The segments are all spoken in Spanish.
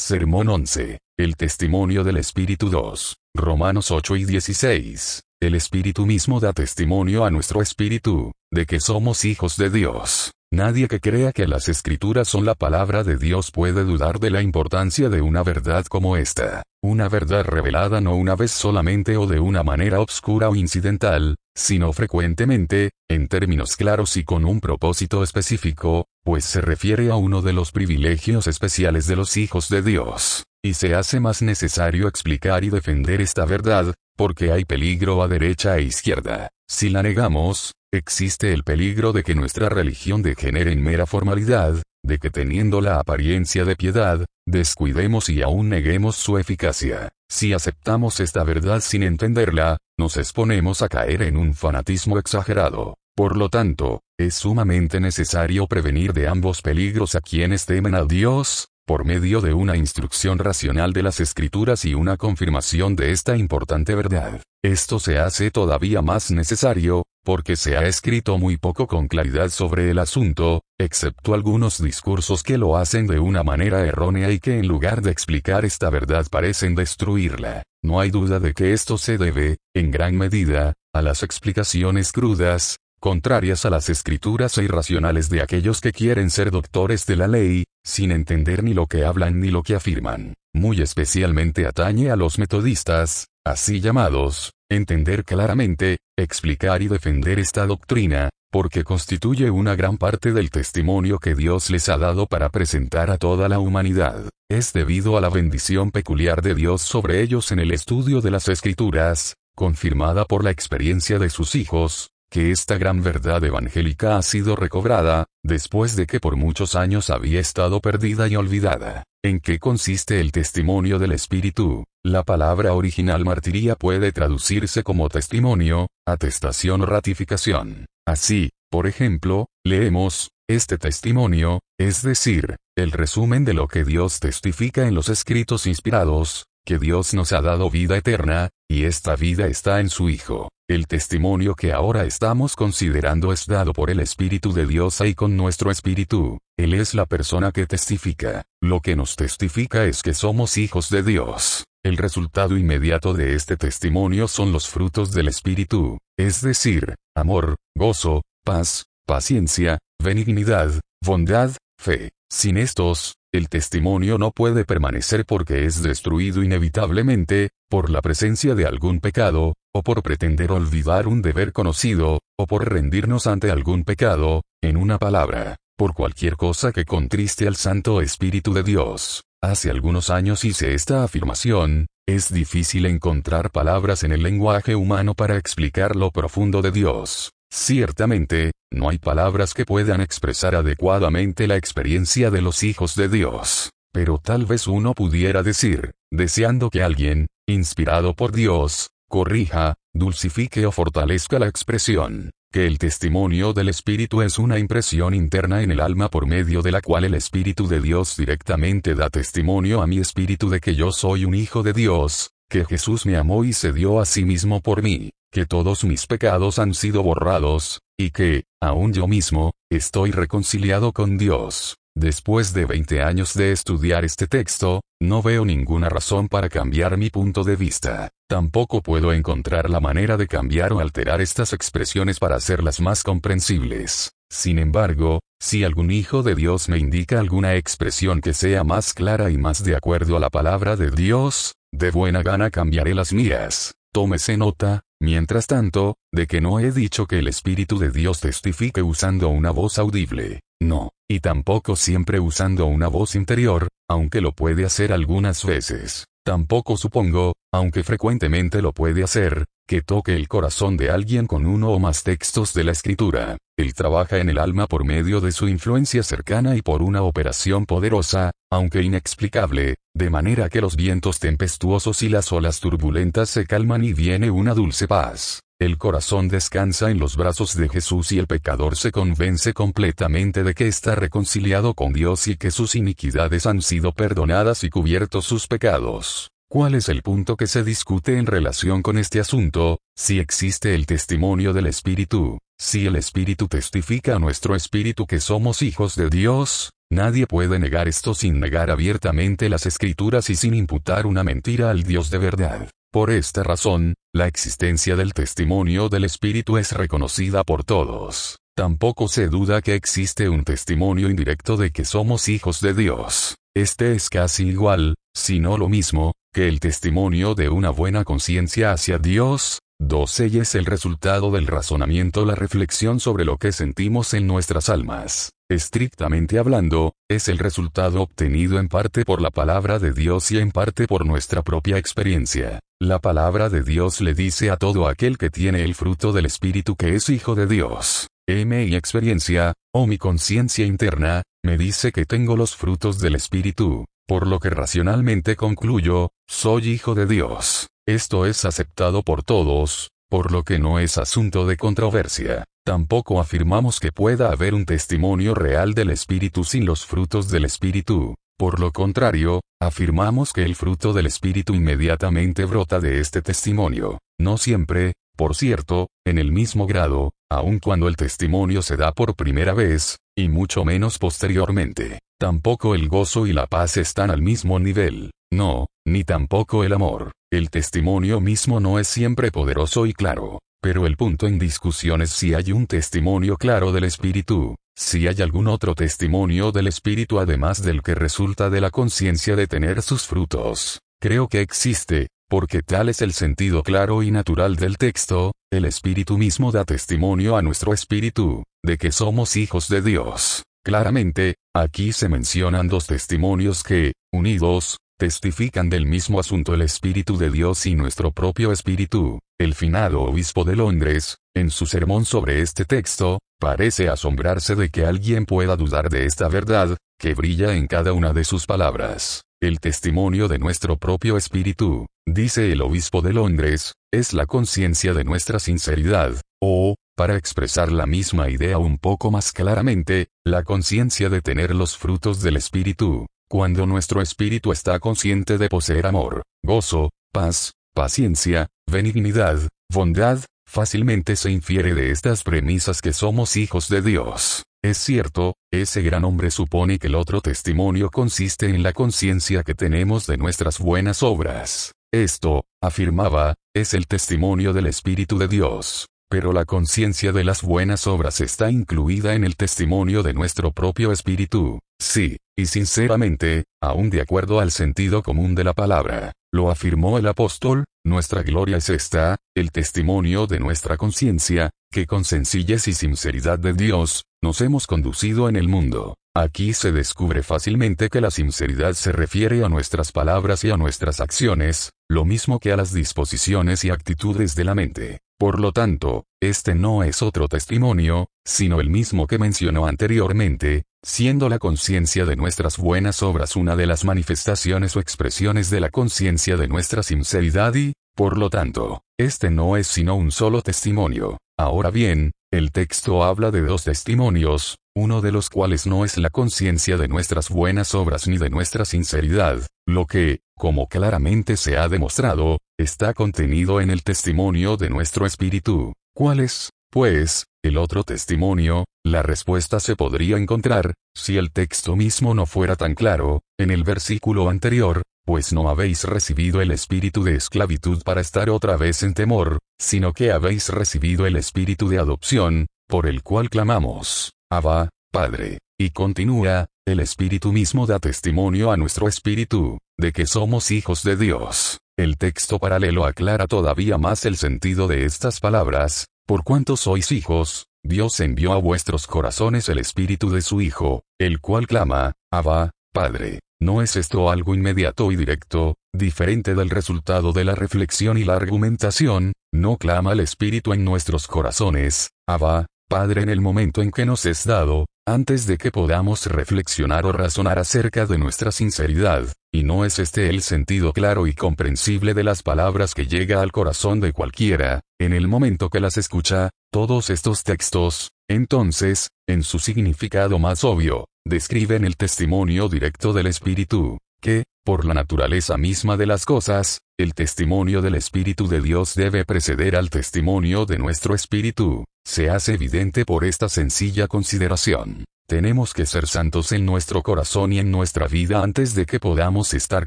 Sermón 11. El testimonio del Espíritu 2. Romanos 8 y 16. El Espíritu mismo da testimonio a nuestro Espíritu, de que somos hijos de Dios. Nadie que crea que las escrituras son la palabra de Dios puede dudar de la importancia de una verdad como esta. Una verdad revelada no una vez solamente o de una manera obscura o incidental, sino frecuentemente, en términos claros y con un propósito específico, pues se refiere a uno de los privilegios especiales de los hijos de Dios. Y se hace más necesario explicar y defender esta verdad, porque hay peligro a derecha e izquierda. Si la negamos, existe el peligro de que nuestra religión degenere en mera formalidad, de que teniendo la apariencia de piedad, descuidemos y aún neguemos su eficacia. Si aceptamos esta verdad sin entenderla, nos exponemos a caer en un fanatismo exagerado. Por lo tanto, es sumamente necesario prevenir de ambos peligros a quienes temen a Dios, por medio de una instrucción racional de las escrituras y una confirmación de esta importante verdad. Esto se hace todavía más necesario, porque se ha escrito muy poco con claridad sobre el asunto, excepto algunos discursos que lo hacen de una manera errónea y que en lugar de explicar esta verdad parecen destruirla. No hay duda de que esto se debe, en gran medida, a las explicaciones crudas, contrarias a las escrituras e irracionales de aquellos que quieren ser doctores de la ley, sin entender ni lo que hablan ni lo que afirman. Muy especialmente atañe a los metodistas, así llamados, entender claramente, explicar y defender esta doctrina, porque constituye una gran parte del testimonio que Dios les ha dado para presentar a toda la humanidad. Es debido a la bendición peculiar de Dios sobre ellos en el estudio de las escrituras, confirmada por la experiencia de sus hijos, que esta gran verdad evangélica ha sido recobrada, después de que por muchos años había estado perdida y olvidada. ¿En qué consiste el testimonio del Espíritu? La palabra original martiría puede traducirse como testimonio, atestación o ratificación. Así, por ejemplo, leemos, este testimonio, es decir, el resumen de lo que Dios testifica en los escritos inspirados, que Dios nos ha dado vida eterna, y esta vida está en su Hijo. El testimonio que ahora estamos considerando es dado por el Espíritu de Dios y con nuestro Espíritu. Él es la persona que testifica. Lo que nos testifica es que somos hijos de Dios. El resultado inmediato de este testimonio son los frutos del Espíritu, es decir, amor, gozo, paz, paciencia, benignidad, bondad, fe. Sin estos, el testimonio no puede permanecer porque es destruido inevitablemente, por la presencia de algún pecado, o por pretender olvidar un deber conocido, o por rendirnos ante algún pecado, en una palabra, por cualquier cosa que contriste al Santo Espíritu de Dios. Hace algunos años hice esta afirmación, es difícil encontrar palabras en el lenguaje humano para explicar lo profundo de Dios. Ciertamente, no hay palabras que puedan expresar adecuadamente la experiencia de los hijos de Dios. Pero tal vez uno pudiera decir, deseando que alguien, inspirado por Dios, corrija, dulcifique o fortalezca la expresión, que el testimonio del Espíritu es una impresión interna en el alma por medio de la cual el Espíritu de Dios directamente da testimonio a mi espíritu de que yo soy un hijo de Dios, que Jesús me amó y se dio a sí mismo por mí, que todos mis pecados han sido borrados, y que, aún yo mismo, estoy reconciliado con Dios. Después de 20 años de estudiar este texto, no veo ninguna razón para cambiar mi punto de vista. Tampoco puedo encontrar la manera de cambiar o alterar estas expresiones para hacerlas más comprensibles. Sin embargo, si algún hijo de Dios me indica alguna expresión que sea más clara y más de acuerdo a la palabra de Dios, de buena gana cambiaré las mías. Tómese nota, mientras tanto, de que no he dicho que el Espíritu de Dios testifique usando una voz audible. No, y tampoco siempre usando una voz interior, aunque lo puede hacer algunas veces. Tampoco supongo, aunque frecuentemente lo puede hacer, que toque el corazón de alguien con uno o más textos de la escritura. Él trabaja en el alma por medio de su influencia cercana y por una operación poderosa, aunque inexplicable, de manera que los vientos tempestuosos y las olas turbulentas se calman y viene una dulce paz. El corazón descansa en los brazos de Jesús y el pecador se convence completamente de que está reconciliado con Dios y que sus iniquidades han sido perdonadas y cubiertos sus pecados. ¿Cuál es el punto que se discute en relación con este asunto? Si existe el testimonio del Espíritu, si el Espíritu testifica a nuestro Espíritu que somos hijos de Dios, Nadie puede negar esto sin negar abiertamente las escrituras y sin imputar una mentira al Dios de verdad. Por esta razón, la existencia del testimonio del Espíritu es reconocida por todos. Tampoco se duda que existe un testimonio indirecto de que somos hijos de Dios. Este es casi igual, si no lo mismo, que el testimonio de una buena conciencia hacia Dios, 12 y es el resultado del razonamiento la reflexión sobre lo que sentimos en nuestras almas. Estrictamente hablando, es el resultado obtenido en parte por la palabra de Dios y en parte por nuestra propia experiencia. La palabra de Dios le dice a todo aquel que tiene el fruto del Espíritu que es hijo de Dios. Mi experiencia, o mi conciencia interna, me dice que tengo los frutos del Espíritu, por lo que racionalmente concluyo, soy hijo de Dios. Esto es aceptado por todos, por lo que no es asunto de controversia. Tampoco afirmamos que pueda haber un testimonio real del Espíritu sin los frutos del Espíritu. Por lo contrario, afirmamos que el fruto del Espíritu inmediatamente brota de este testimonio. No siempre, por cierto, en el mismo grado, aun cuando el testimonio se da por primera vez, y mucho menos posteriormente. Tampoco el gozo y la paz están al mismo nivel. No, ni tampoco el amor. El testimonio mismo no es siempre poderoso y claro. Pero el punto en discusión es si hay un testimonio claro del Espíritu, si hay algún otro testimonio del Espíritu además del que resulta de la conciencia de tener sus frutos. Creo que existe, porque tal es el sentido claro y natural del texto, el Espíritu mismo da testimonio a nuestro Espíritu, de que somos hijos de Dios. Claramente, aquí se mencionan dos testimonios que, unidos, testifican del mismo asunto el Espíritu de Dios y nuestro propio Espíritu. El finado obispo de Londres, en su sermón sobre este texto, parece asombrarse de que alguien pueda dudar de esta verdad, que brilla en cada una de sus palabras. El testimonio de nuestro propio espíritu, dice el obispo de Londres, es la conciencia de nuestra sinceridad, o, para expresar la misma idea un poco más claramente, la conciencia de tener los frutos del espíritu, cuando nuestro espíritu está consciente de poseer amor, gozo, paz, paciencia, benignidad, bondad, fácilmente se infiere de estas premisas que somos hijos de Dios. Es cierto, ese gran hombre supone que el otro testimonio consiste en la conciencia que tenemos de nuestras buenas obras. Esto, afirmaba, es el testimonio del Espíritu de Dios. Pero la conciencia de las buenas obras está incluida en el testimonio de nuestro propio espíritu. Sí, y sinceramente, aún de acuerdo al sentido común de la palabra, lo afirmó el apóstol, nuestra gloria es esta, el testimonio de nuestra conciencia, que con sencillez y sinceridad de Dios, nos hemos conducido en el mundo. Aquí se descubre fácilmente que la sinceridad se refiere a nuestras palabras y a nuestras acciones, lo mismo que a las disposiciones y actitudes de la mente. Por lo tanto, este no es otro testimonio, sino el mismo que mencionó anteriormente, siendo la conciencia de nuestras buenas obras una de las manifestaciones o expresiones de la conciencia de nuestra sinceridad y, por lo tanto, este no es sino un solo testimonio. Ahora bien, el texto habla de dos testimonios, uno de los cuales no es la conciencia de nuestras buenas obras ni de nuestra sinceridad, lo que, como claramente se ha demostrado, está contenido en el testimonio de nuestro espíritu. ¿Cuál es, pues, el otro testimonio? La respuesta se podría encontrar, si el texto mismo no fuera tan claro, en el versículo anterior, pues no habéis recibido el espíritu de esclavitud para estar otra vez en temor, sino que habéis recibido el espíritu de adopción, por el cual clamamos, Abba, Padre. Y continúa, el espíritu mismo da testimonio a nuestro espíritu, de que somos hijos de Dios. El texto paralelo aclara todavía más el sentido de estas palabras, por cuanto sois hijos, Dios envió a vuestros corazones el espíritu de su Hijo, el cual clama, Abba, Padre. ¿No es esto algo inmediato y directo, diferente del resultado de la reflexión y la argumentación? ¿No clama el espíritu en nuestros corazones, Abba, Padre en el momento en que nos es dado, antes de que podamos reflexionar o razonar acerca de nuestra sinceridad, y no es este el sentido claro y comprensible de las palabras que llega al corazón de cualquiera, en el momento que las escucha, todos estos textos, entonces, en su significado más obvio, describen el testimonio directo del Espíritu, que, por la naturaleza misma de las cosas, el testimonio del Espíritu de Dios debe preceder al testimonio de nuestro Espíritu, se hace evidente por esta sencilla consideración. Tenemos que ser santos en nuestro corazón y en nuestra vida antes de que podamos estar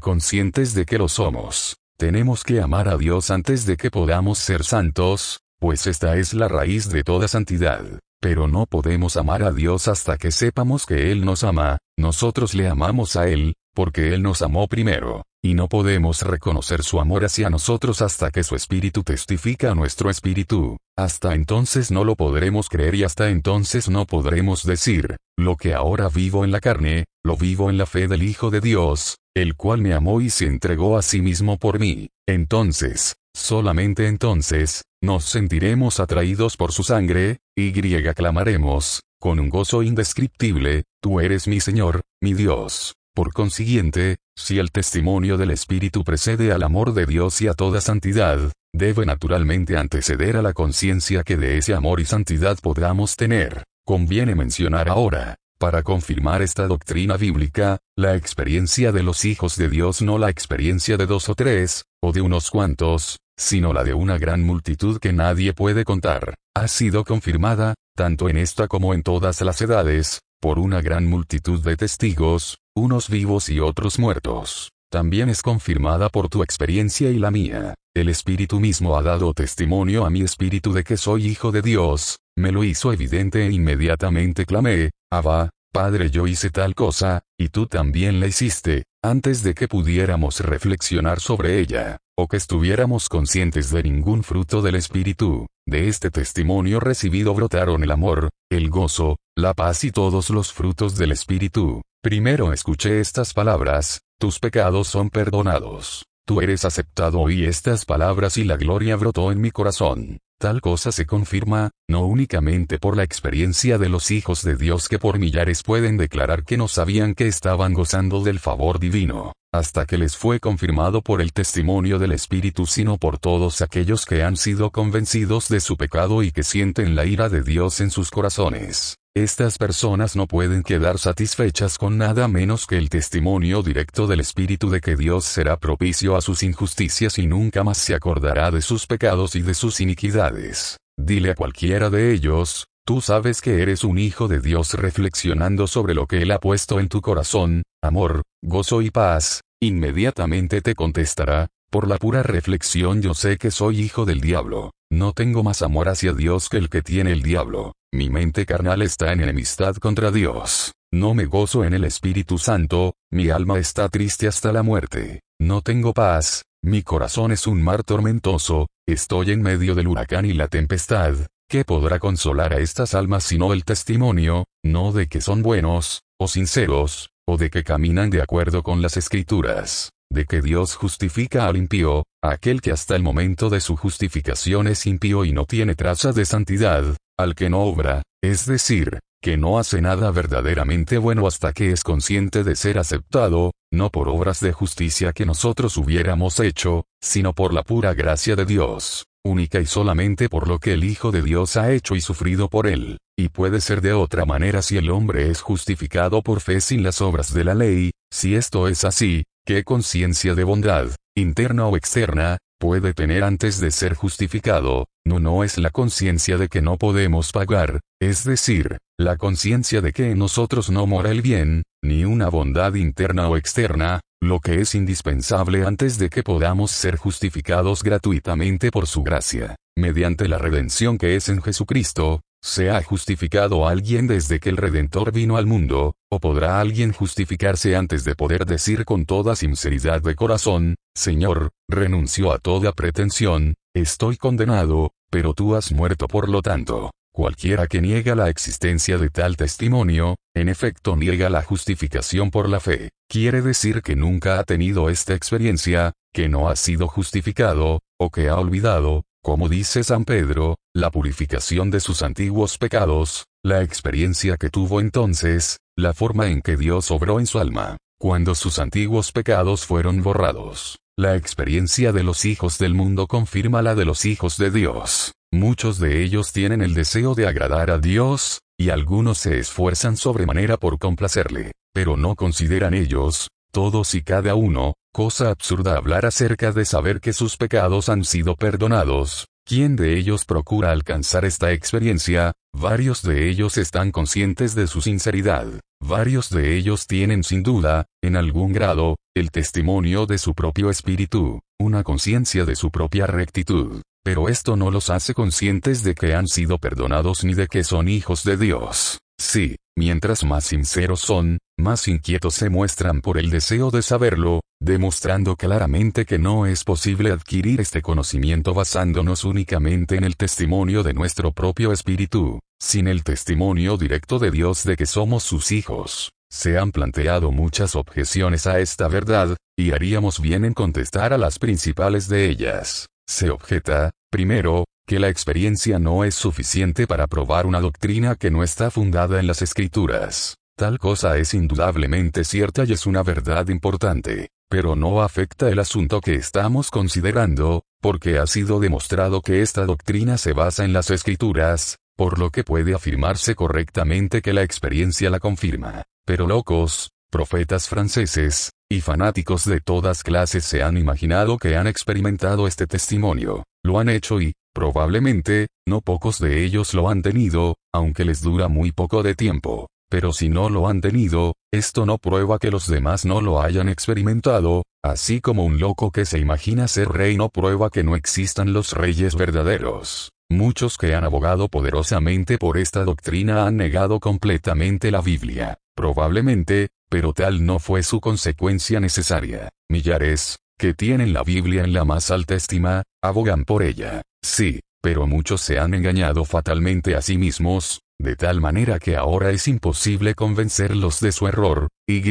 conscientes de que lo somos. Tenemos que amar a Dios antes de que podamos ser santos, pues esta es la raíz de toda santidad. Pero no podemos amar a Dios hasta que sepamos que Él nos ama, nosotros le amamos a Él, porque Él nos amó primero, y no podemos reconocer su amor hacia nosotros hasta que su espíritu testifica a nuestro espíritu, hasta entonces no lo podremos creer y hasta entonces no podremos decir, lo que ahora vivo en la carne, lo vivo en la fe del Hijo de Dios, el cual me amó y se entregó a sí mismo por mí. Entonces, solamente entonces, nos sentiremos atraídos por su sangre, y clamaremos, con un gozo indescriptible, Tú eres mi Señor, mi Dios. Por consiguiente, si el testimonio del Espíritu precede al amor de Dios y a toda santidad, debe naturalmente anteceder a la conciencia que de ese amor y santidad podamos tener. Conviene mencionar ahora, para confirmar esta doctrina bíblica, la experiencia de los hijos de Dios no la experiencia de dos o tres, o de unos cuantos, sino la de una gran multitud que nadie puede contar, ha sido confirmada, tanto en esta como en todas las edades, por una gran multitud de testigos, unos vivos y otros muertos. También es confirmada por tu experiencia y la mía. El Espíritu mismo ha dado testimonio a mi espíritu de que soy hijo de Dios, me lo hizo evidente e inmediatamente clamé, Abba, Padre yo hice tal cosa, y tú también la hiciste, antes de que pudiéramos reflexionar sobre ella, o que estuviéramos conscientes de ningún fruto del Espíritu. De este testimonio recibido brotaron el amor, el gozo, la paz y todos los frutos del Espíritu. Primero escuché estas palabras, tus pecados son perdonados. Tú eres aceptado y estas palabras y la gloria brotó en mi corazón. Tal cosa se confirma, no únicamente por la experiencia de los hijos de Dios que por millares pueden declarar que no sabían que estaban gozando del favor divino, hasta que les fue confirmado por el testimonio del Espíritu, sino por todos aquellos que han sido convencidos de su pecado y que sienten la ira de Dios en sus corazones. Estas personas no pueden quedar satisfechas con nada menos que el testimonio directo del Espíritu de que Dios será propicio a sus injusticias y nunca más se acordará de sus pecados y de sus iniquidades. Dile a cualquiera de ellos, tú sabes que eres un hijo de Dios reflexionando sobre lo que Él ha puesto en tu corazón, amor, gozo y paz, inmediatamente te contestará, por la pura reflexión yo sé que soy hijo del diablo, no tengo más amor hacia Dios que el que tiene el diablo. Mi mente carnal está en enemistad contra Dios. No me gozo en el Espíritu Santo, mi alma está triste hasta la muerte. No tengo paz, mi corazón es un mar tormentoso, estoy en medio del huracán y la tempestad. ¿Qué podrá consolar a estas almas sino el testimonio, no de que son buenos, o sinceros, o de que caminan de acuerdo con las escrituras? De que Dios justifica al impío, aquel que hasta el momento de su justificación es impío y no tiene traza de santidad, al que no obra, es decir, que no hace nada verdaderamente bueno hasta que es consciente de ser aceptado, no por obras de justicia que nosotros hubiéramos hecho, sino por la pura gracia de Dios, única y solamente por lo que el Hijo de Dios ha hecho y sufrido por él, y puede ser de otra manera si el hombre es justificado por fe sin las obras de la ley, si esto es así, ¿Qué conciencia de bondad, interna o externa, puede tener antes de ser justificado? No, no es la conciencia de que no podemos pagar, es decir, la conciencia de que en nosotros no mora el bien, ni una bondad interna o externa, lo que es indispensable antes de que podamos ser justificados gratuitamente por su gracia, mediante la redención que es en Jesucristo, ¿Se ha justificado alguien desde que el Redentor vino al mundo, o podrá alguien justificarse antes de poder decir con toda sinceridad de corazón, Señor, renunció a toda pretensión, estoy condenado, pero tú has muerto por lo tanto? Cualquiera que niega la existencia de tal testimonio, en efecto niega la justificación por la fe. Quiere decir que nunca ha tenido esta experiencia, que no ha sido justificado, o que ha olvidado, como dice San Pedro, la purificación de sus antiguos pecados, la experiencia que tuvo entonces, la forma en que Dios obró en su alma, cuando sus antiguos pecados fueron borrados. La experiencia de los hijos del mundo confirma la de los hijos de Dios. Muchos de ellos tienen el deseo de agradar a Dios, y algunos se esfuerzan sobremanera por complacerle, pero no consideran ellos, todos y cada uno, cosa absurda hablar acerca de saber que sus pecados han sido perdonados, ¿Quién de ellos procura alcanzar esta experiencia? Varios de ellos están conscientes de su sinceridad. Varios de ellos tienen sin duda, en algún grado, el testimonio de su propio espíritu, una conciencia de su propia rectitud. Pero esto no los hace conscientes de que han sido perdonados ni de que son hijos de Dios. Sí, mientras más sinceros son, más inquietos se muestran por el deseo de saberlo, demostrando claramente que no es posible adquirir este conocimiento basándonos únicamente en el testimonio de nuestro propio espíritu, sin el testimonio directo de Dios de que somos sus hijos. Se han planteado muchas objeciones a esta verdad, y haríamos bien en contestar a las principales de ellas. Se objeta, primero, que la experiencia no es suficiente para probar una doctrina que no está fundada en las escrituras. Tal cosa es indudablemente cierta y es una verdad importante, pero no afecta el asunto que estamos considerando, porque ha sido demostrado que esta doctrina se basa en las escrituras, por lo que puede afirmarse correctamente que la experiencia la confirma. Pero locos, profetas franceses, y fanáticos de todas clases se han imaginado que han experimentado este testimonio, lo han hecho y, probablemente, no pocos de ellos lo han tenido, aunque les dura muy poco de tiempo. Pero si no lo han tenido, esto no prueba que los demás no lo hayan experimentado, así como un loco que se imagina ser rey no prueba que no existan los reyes verdaderos. Muchos que han abogado poderosamente por esta doctrina han negado completamente la Biblia, probablemente, pero tal no fue su consecuencia necesaria. Millares, que tienen la Biblia en la más alta estima, abogan por ella. Sí, pero muchos se han engañado fatalmente a sí mismos, de tal manera que ahora es imposible convencerlos de su error, y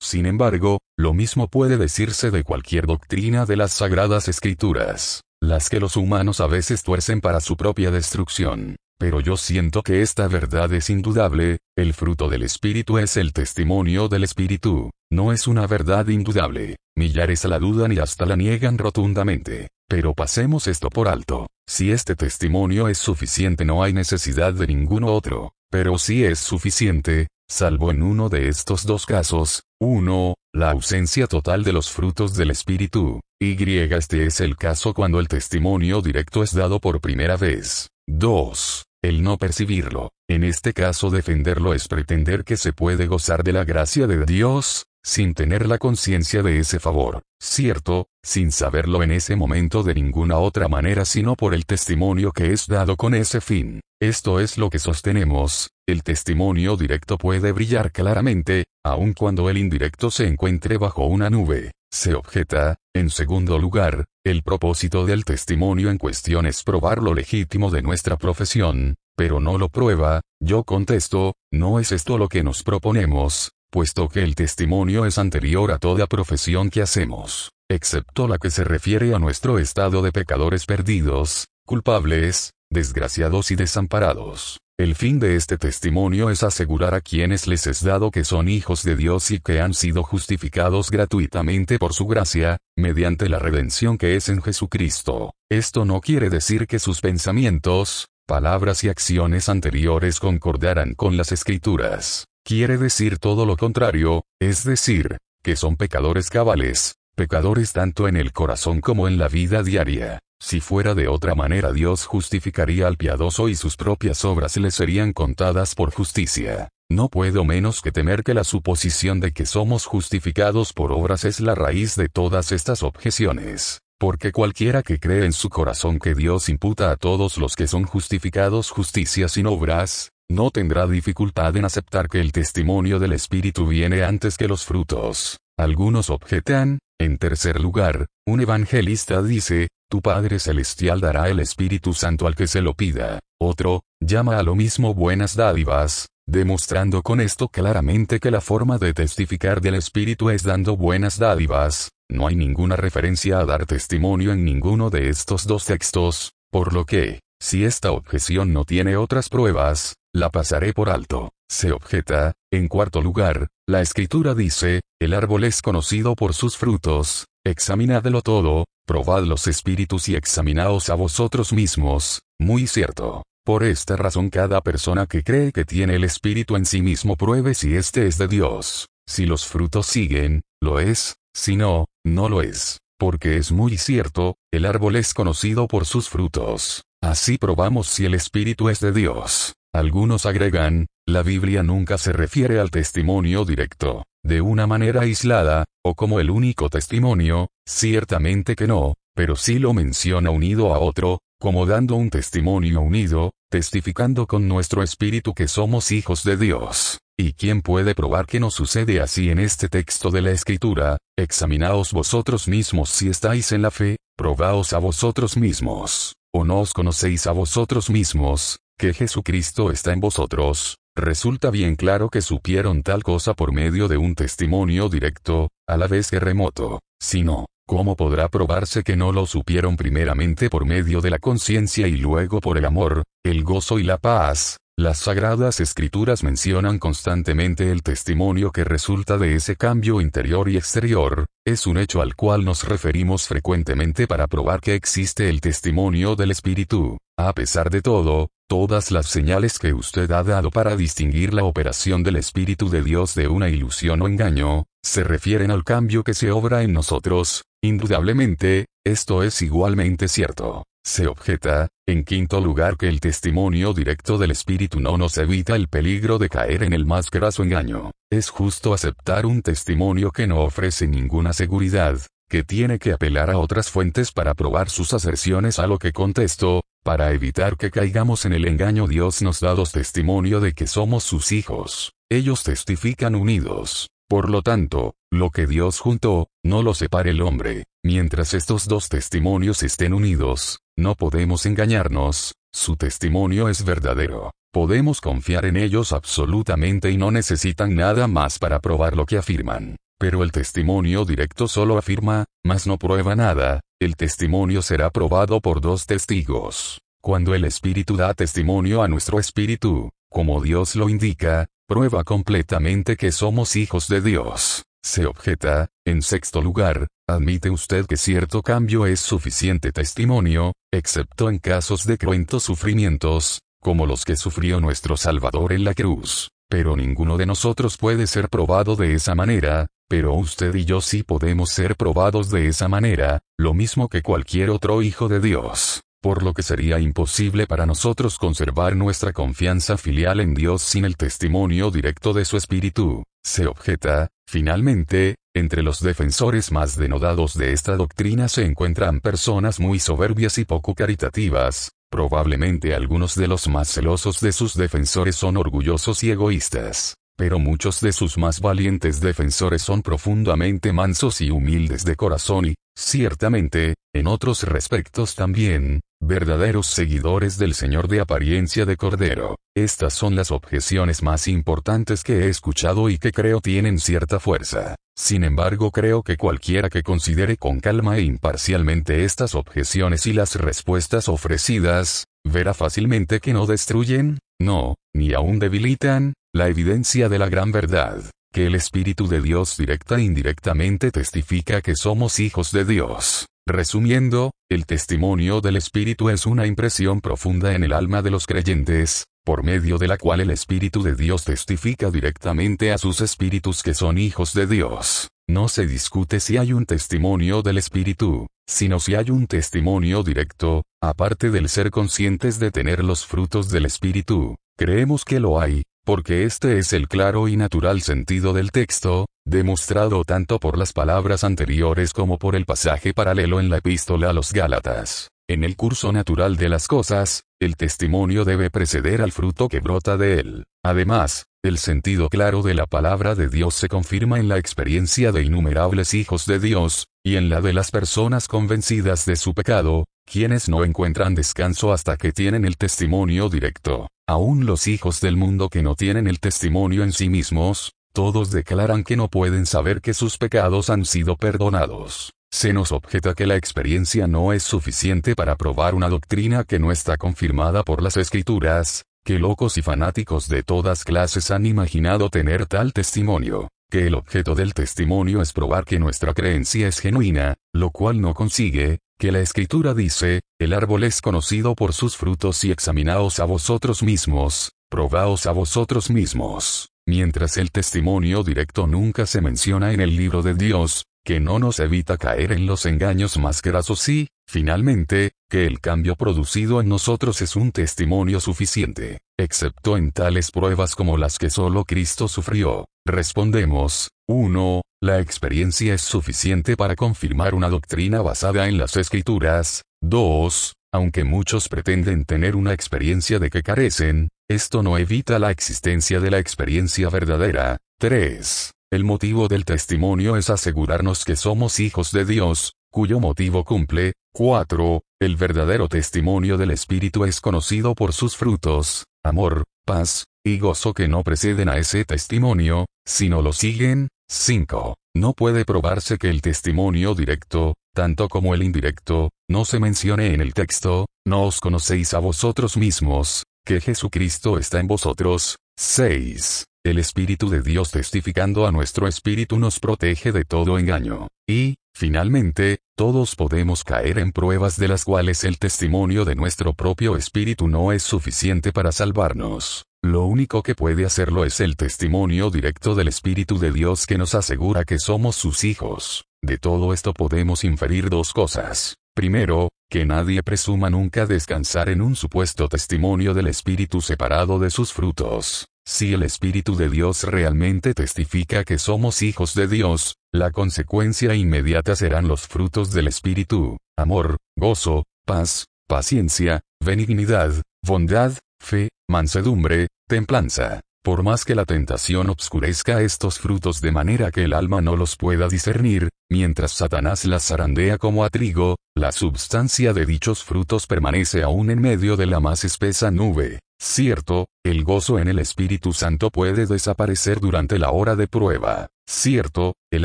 sin embargo, lo mismo puede decirse de cualquier doctrina de las sagradas escrituras, las que los humanos a veces tuercen para su propia destrucción. Pero yo siento que esta verdad es indudable, el fruto del Espíritu es el testimonio del Espíritu, no es una verdad indudable, millares la dudan y hasta la niegan rotundamente. Pero pasemos esto por alto. Si este testimonio es suficiente no hay necesidad de ninguno otro, pero si es suficiente, salvo en uno de estos dos casos, 1. La ausencia total de los frutos del Espíritu, y este es el caso cuando el testimonio directo es dado por primera vez. 2. El no percibirlo. En este caso defenderlo es pretender que se puede gozar de la gracia de Dios, sin tener la conciencia de ese favor, cierto, sin saberlo en ese momento de ninguna otra manera sino por el testimonio que es dado con ese fin. Esto es lo que sostenemos, el testimonio directo puede brillar claramente, aun cuando el indirecto se encuentre bajo una nube. Se objeta, en segundo lugar, el propósito del testimonio en cuestión es probar lo legítimo de nuestra profesión, pero no lo prueba, yo contesto, no es esto lo que nos proponemos, puesto que el testimonio es anterior a toda profesión que hacemos, excepto la que se refiere a nuestro estado de pecadores perdidos, culpables, desgraciados y desamparados. El fin de este testimonio es asegurar a quienes les es dado que son hijos de Dios y que han sido justificados gratuitamente por su gracia, mediante la redención que es en Jesucristo. Esto no quiere decir que sus pensamientos, palabras y acciones anteriores concordaran con las escrituras. Quiere decir todo lo contrario, es decir, que son pecadores cabales, pecadores tanto en el corazón como en la vida diaria. Si fuera de otra manera Dios justificaría al piadoso y sus propias obras le serían contadas por justicia. No puedo menos que temer que la suposición de que somos justificados por obras es la raíz de todas estas objeciones. Porque cualquiera que cree en su corazón que Dios imputa a todos los que son justificados justicia sin obras, no tendrá dificultad en aceptar que el testimonio del Espíritu viene antes que los frutos. Algunos objetan, en tercer lugar, un evangelista dice, tu Padre Celestial dará el Espíritu Santo al que se lo pida. Otro, llama a lo mismo buenas dádivas, demostrando con esto claramente que la forma de testificar del Espíritu es dando buenas dádivas. No hay ninguna referencia a dar testimonio en ninguno de estos dos textos, por lo que, si esta objeción no tiene otras pruebas, la pasaré por alto. Se objeta, en cuarto lugar, la escritura dice, el árbol es conocido por sus frutos, examinadlo todo, probad los espíritus y examinaos a vosotros mismos, muy cierto. Por esta razón cada persona que cree que tiene el espíritu en sí mismo pruebe si éste es de Dios. Si los frutos siguen, lo es, si no, no lo es. porque es muy cierto, el árbol es conocido por sus frutos. Así probamos si el Espíritu es de Dios. Algunos agregan, la Biblia nunca se refiere al testimonio directo, de una manera aislada, o como el único testimonio, ciertamente que no, pero sí lo menciona unido a otro, como dando un testimonio unido, testificando con nuestro espíritu que somos hijos de Dios. ¿Y quién puede probar que no sucede así en este texto de la Escritura? Examinaos vosotros mismos si estáis en la fe, probaos a vosotros mismos, o no os conocéis a vosotros mismos, que Jesucristo está en vosotros, resulta bien claro que supieron tal cosa por medio de un testimonio directo, a la vez que remoto, si no, ¿cómo podrá probarse que no lo supieron primeramente por medio de la conciencia y luego por el amor, el gozo y la paz? Las sagradas escrituras mencionan constantemente el testimonio que resulta de ese cambio interior y exterior, es un hecho al cual nos referimos frecuentemente para probar que existe el testimonio del Espíritu. A pesar de todo, todas las señales que usted ha dado para distinguir la operación del Espíritu de Dios de una ilusión o engaño, se refieren al cambio que se obra en nosotros, indudablemente, esto es igualmente cierto. Se objeta, en quinto lugar, que el testimonio directo del Espíritu no nos evita el peligro de caer en el más graso engaño. Es justo aceptar un testimonio que no ofrece ninguna seguridad, que tiene que apelar a otras fuentes para probar sus aserciones a lo que contesto, para evitar que caigamos en el engaño Dios nos da dos testimonio de que somos sus hijos. Ellos testifican unidos. Por lo tanto, lo que Dios juntó, no lo separe el hombre. Mientras estos dos testimonios estén unidos, no podemos engañarnos, su testimonio es verdadero. Podemos confiar en ellos absolutamente y no necesitan nada más para probar lo que afirman. Pero el testimonio directo solo afirma, mas no prueba nada, el testimonio será probado por dos testigos. Cuando el Espíritu da testimonio a nuestro Espíritu, como Dios lo indica, prueba completamente que somos hijos de Dios. Se objeta, en sexto lugar, admite usted que cierto cambio es suficiente testimonio, excepto en casos de cruentos sufrimientos, como los que sufrió nuestro Salvador en la cruz. Pero ninguno de nosotros puede ser probado de esa manera, pero usted y yo sí podemos ser probados de esa manera, lo mismo que cualquier otro hijo de Dios por lo que sería imposible para nosotros conservar nuestra confianza filial en Dios sin el testimonio directo de su Espíritu. Se objeta, finalmente, entre los defensores más denodados de esta doctrina se encuentran personas muy soberbias y poco caritativas, probablemente algunos de los más celosos de sus defensores son orgullosos y egoístas. Pero muchos de sus más valientes defensores son profundamente mansos y humildes de corazón y, ciertamente, en otros respectos también, verdaderos seguidores del Señor de apariencia de Cordero. Estas son las objeciones más importantes que he escuchado y que creo tienen cierta fuerza. Sin embargo, creo que cualquiera que considere con calma e imparcialmente estas objeciones y las respuestas ofrecidas, verá fácilmente que no destruyen, no, ni aún debilitan, la evidencia de la gran verdad, que el Espíritu de Dios directa e indirectamente testifica que somos hijos de Dios. Resumiendo, el testimonio del Espíritu es una impresión profunda en el alma de los creyentes, por medio de la cual el Espíritu de Dios testifica directamente a sus espíritus que son hijos de Dios. No se discute si hay un testimonio del Espíritu, sino si hay un testimonio directo, aparte del ser conscientes de tener los frutos del Espíritu. Creemos que lo hay, porque este es el claro y natural sentido del texto, demostrado tanto por las palabras anteriores como por el pasaje paralelo en la epístola a los Gálatas. En el curso natural de las cosas, el testimonio debe preceder al fruto que brota de él. Además, el sentido claro de la palabra de Dios se confirma en la experiencia de innumerables hijos de Dios, y en la de las personas convencidas de su pecado, quienes no encuentran descanso hasta que tienen el testimonio directo. Aún los hijos del mundo que no tienen el testimonio en sí mismos, todos declaran que no pueden saber que sus pecados han sido perdonados. Se nos objeta que la experiencia no es suficiente para probar una doctrina que no está confirmada por las escrituras, que locos y fanáticos de todas clases han imaginado tener tal testimonio, que el objeto del testimonio es probar que nuestra creencia es genuina, lo cual no consigue, que la escritura dice, el árbol es conocido por sus frutos y examinaos a vosotros mismos, probaos a vosotros mismos. Mientras el testimonio directo nunca se menciona en el libro de Dios, que no nos evita caer en los engaños más grasos y, finalmente, que el cambio producido en nosotros es un testimonio suficiente, excepto en tales pruebas como las que solo Cristo sufrió. Respondemos, 1. La experiencia es suficiente para confirmar una doctrina basada en las escrituras. 2. Aunque muchos pretenden tener una experiencia de que carecen, esto no evita la existencia de la experiencia verdadera. 3. El motivo del testimonio es asegurarnos que somos hijos de Dios, cuyo motivo cumple. 4. El verdadero testimonio del Espíritu es conocido por sus frutos, amor, paz, y gozo que no preceden a ese testimonio, sino lo siguen. 5. No puede probarse que el testimonio directo, tanto como el indirecto, no se mencione en el texto, no os conocéis a vosotros mismos, que Jesucristo está en vosotros. 6. El Espíritu de Dios testificando a nuestro espíritu nos protege de todo engaño. Y, finalmente, todos podemos caer en pruebas de las cuales el testimonio de nuestro propio espíritu no es suficiente para salvarnos. Lo único que puede hacerlo es el testimonio directo del Espíritu de Dios que nos asegura que somos sus hijos. De todo esto podemos inferir dos cosas. Primero, que nadie presuma nunca descansar en un supuesto testimonio del Espíritu separado de sus frutos. Si el Espíritu de Dios realmente testifica que somos hijos de Dios, la consecuencia inmediata serán los frutos del Espíritu, amor, gozo, paz, paciencia, benignidad, bondad, fe, mansedumbre, templanza. Por más que la tentación obscurezca estos frutos de manera que el alma no los pueda discernir, mientras Satanás las zarandea como a trigo, la substancia de dichos frutos permanece aún en medio de la más espesa nube. Cierto, el gozo en el Espíritu Santo puede desaparecer durante la hora de prueba. Cierto, el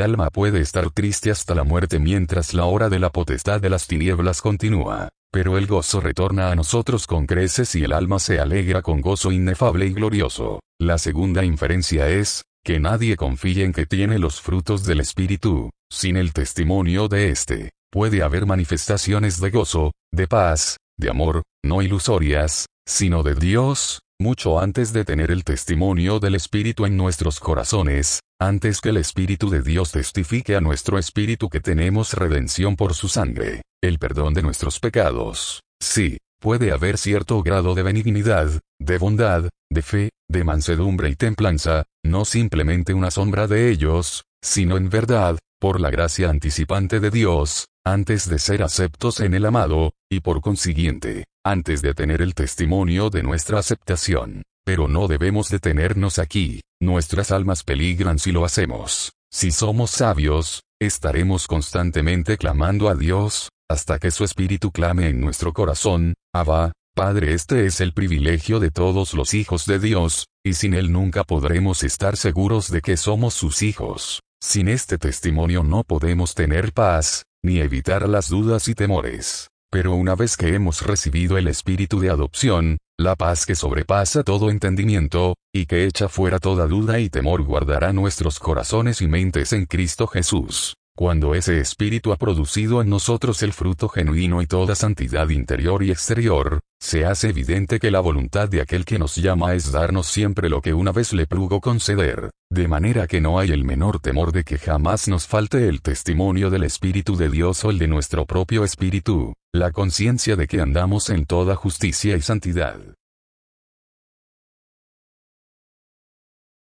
alma puede estar triste hasta la muerte mientras la hora de la potestad de las tinieblas continúa. Pero el gozo retorna a nosotros con creces y el alma se alegra con gozo inefable y glorioso. La segunda inferencia es, que nadie confíe en que tiene los frutos del Espíritu, sin el testimonio de éste. Puede haber manifestaciones de gozo, de paz, de amor, no ilusorias, sino de Dios, mucho antes de tener el testimonio del Espíritu en nuestros corazones, antes que el Espíritu de Dios testifique a nuestro espíritu que tenemos redención por su sangre, el perdón de nuestros pecados. Sí, puede haber cierto grado de benignidad, de bondad, de fe, de mansedumbre y templanza, no simplemente una sombra de ellos, sino en verdad, por la gracia anticipante de Dios, antes de ser aceptos en el amado, y por consiguiente, antes de tener el testimonio de nuestra aceptación. Pero no debemos detenernos aquí, nuestras almas peligran si lo hacemos. Si somos sabios, estaremos constantemente clamando a Dios, hasta que su espíritu clame en nuestro corazón, Abba, Padre este es el privilegio de todos los hijos de Dios, y sin él nunca podremos estar seguros de que somos sus hijos. Sin este testimonio no podemos tener paz, ni evitar las dudas y temores. Pero una vez que hemos recibido el espíritu de adopción, la paz que sobrepasa todo entendimiento, y que echa fuera toda duda y temor guardará nuestros corazones y mentes en Cristo Jesús. Cuando ese espíritu ha producido en nosotros el fruto genuino y toda santidad interior y exterior, se hace evidente que la voluntad de aquel que nos llama es darnos siempre lo que una vez le plugo conceder, de manera que no hay el menor temor de que jamás nos falte el testimonio del Espíritu de Dios o el de nuestro propio espíritu, la conciencia de que andamos en toda justicia y santidad.